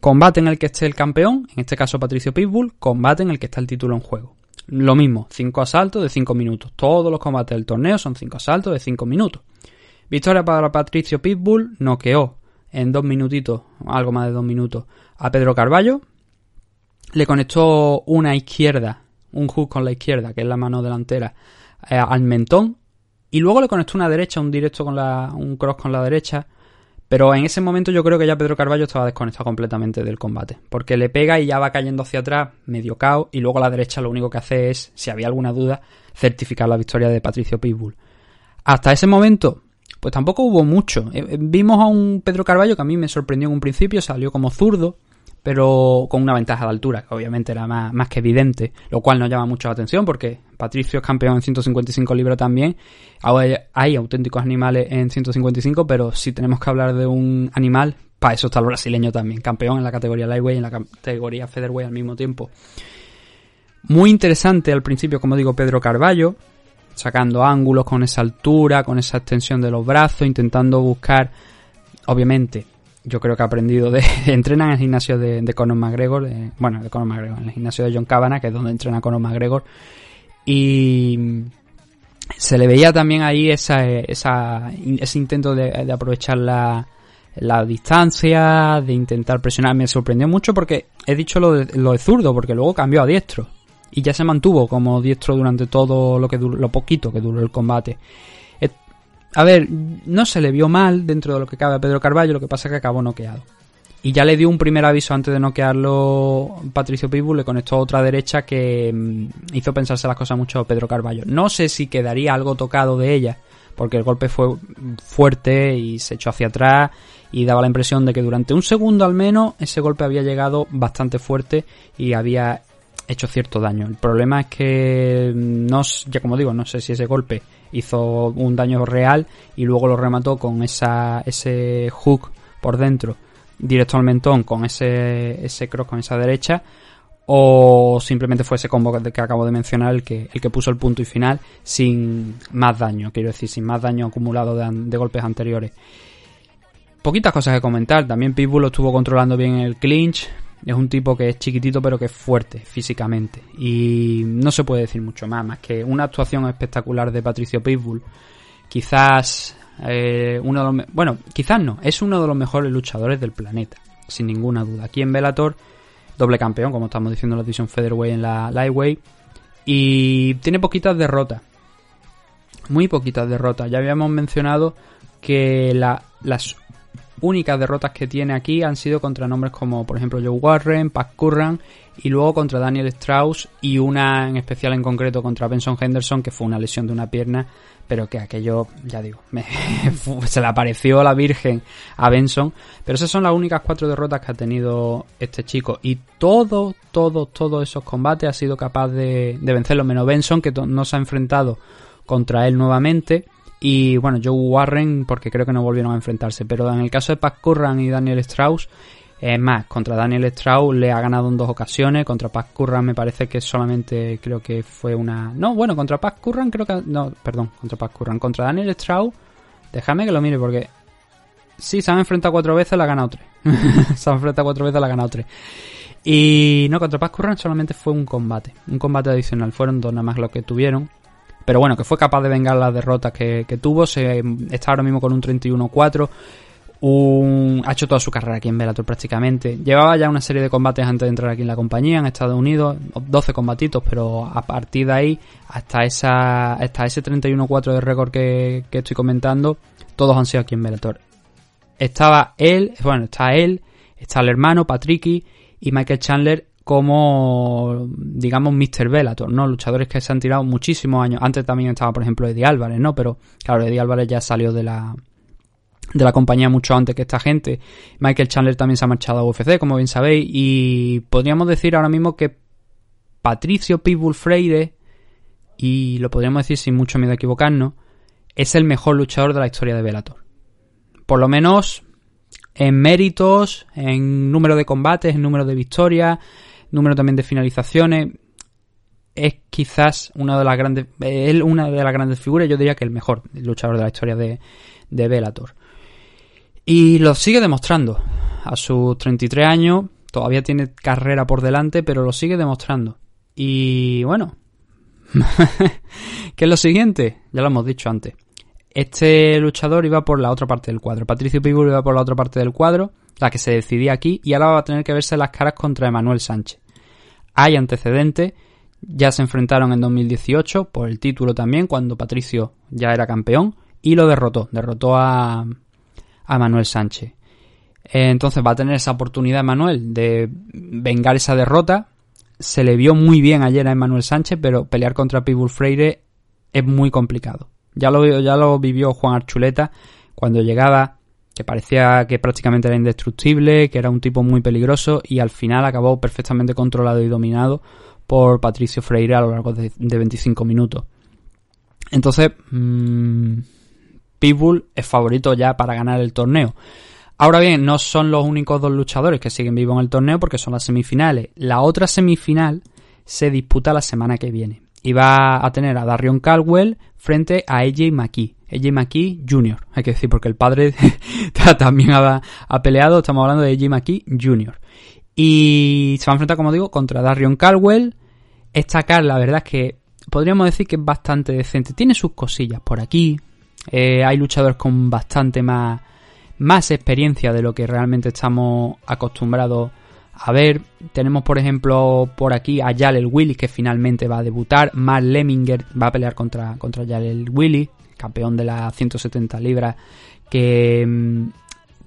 Combate en el que esté el campeón, en este caso Patricio Pitbull, combate en el que está el título en juego. Lo mismo, 5 asaltos de 5 minutos. Todos los combates del torneo son 5 asaltos de 5 minutos. Victoria para Patricio Pitbull, noqueó en 2 minutitos, algo más de 2 minutos, a Pedro Carballo. Le conectó una izquierda, un hook con la izquierda, que es la mano delantera, eh, al mentón. Y luego le conectó una derecha, un directo con la, un cross con la derecha. Pero en ese momento yo creo que ya Pedro Carballo estaba desconectado completamente del combate. Porque le pega y ya va cayendo hacia atrás, medio cao. Y luego la derecha lo único que hace es, si había alguna duda, certificar la victoria de Patricio Pitbull. Hasta ese momento, pues tampoco hubo mucho. Eh, eh, vimos a un Pedro Carballo que a mí me sorprendió en un principio, salió como zurdo pero con una ventaja de altura, que obviamente era más, más que evidente, lo cual nos llama mucho la atención porque Patricio es campeón en 155 libras también. Ahora hay auténticos animales en 155, pero si tenemos que hablar de un animal, para eso está el brasileño también, campeón en la categoría lightweight y en la categoría featherweight al mismo tiempo. Muy interesante al principio, como digo, Pedro Carballo, sacando ángulos con esa altura, con esa extensión de los brazos, intentando buscar, obviamente, yo creo que ha aprendido de... *laughs* entrena en el gimnasio de, de Conor McGregor, bueno, de Conor McGregor, en el gimnasio de John Cabana, que es donde entrena Conor McGregor. Y se le veía también ahí esa, esa, ese intento de, aprovechar la, la, distancia, de intentar presionar. Me sorprendió mucho porque he dicho lo de, lo de zurdo, porque luego cambió a diestro. Y ya se mantuvo como diestro durante todo lo que duró, lo poquito que duró el combate. A ver, no se le vio mal dentro de lo que cabe a Pedro Carballo, lo que pasa es que acabó noqueado. Y ya le dio un primer aviso antes de noquearlo Patricio Pitbull, le conectó otra derecha que mm, hizo pensarse las cosas mucho Pedro Carballo. No sé si quedaría algo tocado de ella, porque el golpe fue fuerte y se echó hacia atrás y daba la impresión de que durante un segundo al menos ese golpe había llegado bastante fuerte y había hecho cierto daño. El problema es que no, ya como digo, no sé si ese golpe hizo un daño real y luego lo remató con esa, ese hook por dentro directo al mentón con ese, ese cross con esa derecha o simplemente fue ese combo que acabo de mencionar el que, el que puso el punto y final sin más daño, quiero decir, sin más daño acumulado de, de golpes anteriores. Poquitas cosas que comentar, también Pitbull lo estuvo controlando bien el clinch, es un tipo que es chiquitito pero que es fuerte físicamente. Y no se puede decir mucho más, más que una actuación espectacular de Patricio Pitbull. Quizás eh, uno de los... Bueno, quizás no, es uno de los mejores luchadores del planeta, sin ninguna duda. Aquí en Bellator, doble campeón, como estamos diciendo en la Division Featherweight en la Lightweight. Y tiene poquitas derrotas. Muy poquitas derrotas. Ya habíamos mencionado que la, las únicas derrotas que tiene aquí han sido contra nombres como por ejemplo Joe Warren, Pat Curran y luego contra Daniel Strauss y una en especial en concreto contra Benson Henderson que fue una lesión de una pierna pero que aquello, ya digo, *laughs* se le apareció la Virgen a Benson. Pero esas son las únicas cuatro derrotas que ha tenido este chico. Y todo, todo, todos esos combates ha sido capaz de vencerlo, menos Benson, que no se ha enfrentado contra él nuevamente. Y bueno, Joe Warren, porque creo que no volvieron a enfrentarse. Pero en el caso de Pat Curran y Daniel Strauss, es más, contra Daniel Strauss le ha ganado en dos ocasiones. Contra Pat Curran me parece que solamente creo que fue una. No, bueno, contra Pat Curran creo que. No, perdón, contra Pat Curran. Contra Daniel Strauss, déjame que lo mire porque. Sí, se han enfrentado cuatro veces, la ha ganado tres. *laughs* se han enfrentado cuatro veces, la ha ganado tres. Y no, contra Pat Curran solamente fue un combate. Un combate adicional. Fueron dos nada más lo que tuvieron. Pero bueno, que fue capaz de vengar las derrotas que, tuvo. Se, está ahora mismo con un 31-4. Un, ha hecho toda su carrera aquí en Bellator prácticamente. Llevaba ya una serie de combates antes de entrar aquí en la compañía en Estados Unidos, 12 combatitos, pero a partir de ahí, hasta esa hasta ese 31-4 de récord que, que, estoy comentando, todos han sido aquí en Bellator. Estaba él, bueno, está él, está el hermano Patricky y Michael Chandler como, digamos, Mr. Bellator, ¿no? Luchadores que se han tirado muchísimos años. Antes también estaba, por ejemplo, Eddie Álvarez, ¿no? Pero, claro, Eddie Álvarez ya salió de la, de la compañía mucho antes que esta gente. Michael Chandler también se ha marchado a UFC, como bien sabéis. Y podríamos decir ahora mismo que Patricio Pitbull Freire, y lo podríamos decir sin mucho miedo a equivocarnos, es el mejor luchador de la historia de Bellator. Por lo menos en méritos, en número de combates, en número de victorias, número también de finalizaciones. Es quizás una de las grandes, una de las grandes figuras, yo diría que el mejor luchador de la historia de, de. Y lo sigue demostrando. A sus 33 años todavía tiene carrera por delante, pero lo sigue demostrando. Y bueno, *laughs* ¿qué es lo siguiente? Ya lo hemos dicho antes. Este luchador iba por la otra parte del cuadro. Patricio Pitbull iba por la otra parte del cuadro, la que se decidía aquí, y ahora va a tener que verse las caras contra Emanuel Sánchez. Hay antecedentes, ya se enfrentaron en 2018 por el título también, cuando Patricio ya era campeón, y lo derrotó, derrotó a, a Manuel Sánchez. Entonces va a tener esa oportunidad Manuel de vengar esa derrota. Se le vio muy bien ayer a Manuel Sánchez, pero pelear contra Pitbull Freire es muy complicado. Ya lo, ya lo vivió Juan Archuleta cuando llegaba, que parecía que prácticamente era indestructible, que era un tipo muy peligroso y al final acabó perfectamente controlado y dominado por Patricio Freire a lo largo de, 25 minutos. Entonces, mmm, Pitbull es favorito ya para ganar el torneo. Ahora bien, no son los únicos dos luchadores que siguen vivos en el torneo porque son las semifinales. La otra semifinal se disputa la semana que viene y va a tener a Darion Caldwell frente a AJ McKee. AJ McKee Jr. Hay que decir, porque el padre *laughs* también ha, peleado. Estamos hablando de AJ McKee Jr. Y se va a enfrentar, como digo, contra Darion Caldwell. Esta cara, la verdad es que podríamos decir que es bastante decente. Tiene sus cosillas por aquí. Eh, hay luchadores con bastante más, más experiencia de lo que realmente estamos acostumbrados a ver, tenemos por ejemplo por aquí a Jalel Willis que finalmente va a debutar. Mark Lemminger va a pelear contra, contra Jalel Willis, campeón de las 170 libras, que mm,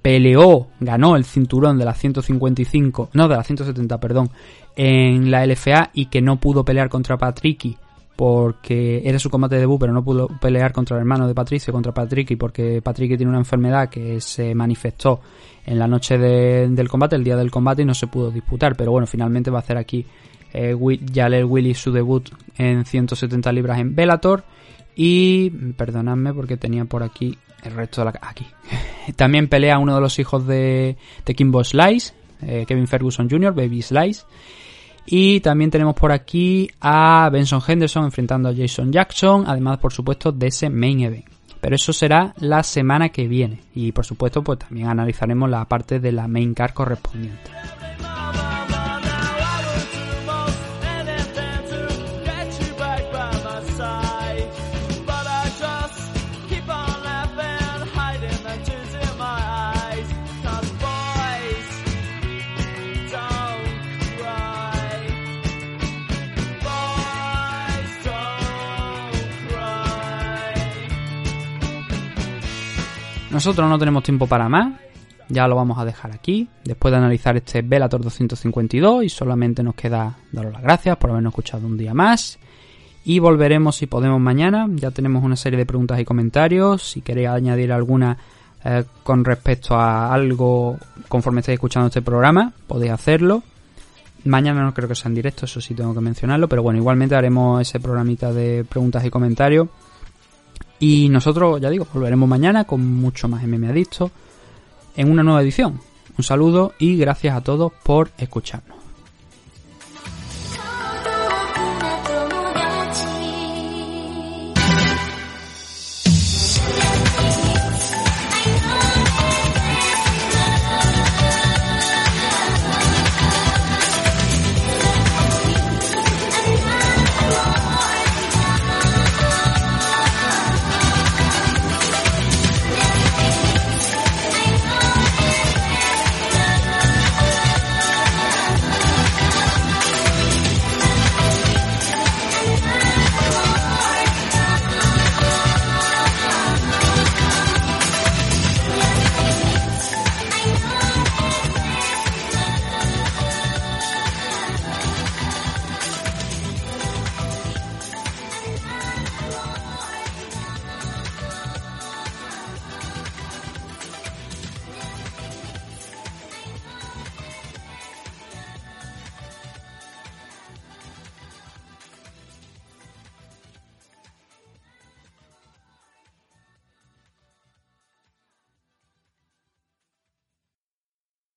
peleó, ganó el cinturón de las 155, no, de las 170, perdón, en la LFA y que no pudo pelear contra Patricky porque era su combate de debut, pero no pudo pelear contra el hermano de Patricio, contra Patricky, porque Patricky tiene una enfermedad que se manifestó en la noche del combate, el día del combate, y no se pudo disputar. Pero bueno, finalmente va a hacer aquí eh, Jalel Willy su debut en 170 libras en Bellator. Y perdonadme porque tenía por aquí el resto de la... Aquí. *laughs* También pelea uno de los hijos de, de Kimbo Slice, eh, Kevin Ferguson Jr., Baby Slice. Y también tenemos por aquí a Benson Henderson enfrentando a Jason Jackson, además por supuesto de ese main event. Pero eso será la semana que viene y por supuesto pues también analizaremos la parte de la main car correspondiente. Nosotros no tenemos tiempo para más, ya lo vamos a dejar aquí, después de analizar este Velator 252 y solamente nos queda daros las gracias por habernos escuchado un día más. Y volveremos si podemos mañana, ya tenemos una serie de preguntas y comentarios, si queréis añadir alguna eh, con respecto a algo conforme estéis escuchando este programa, podéis hacerlo. Mañana no creo que sea en directo, eso sí tengo que mencionarlo, pero bueno, igualmente haremos ese programita de preguntas y comentarios y nosotros, ya digo, volveremos mañana con mucho más MM Adicto en una nueva edición. Un saludo y gracias a todos por escucharnos.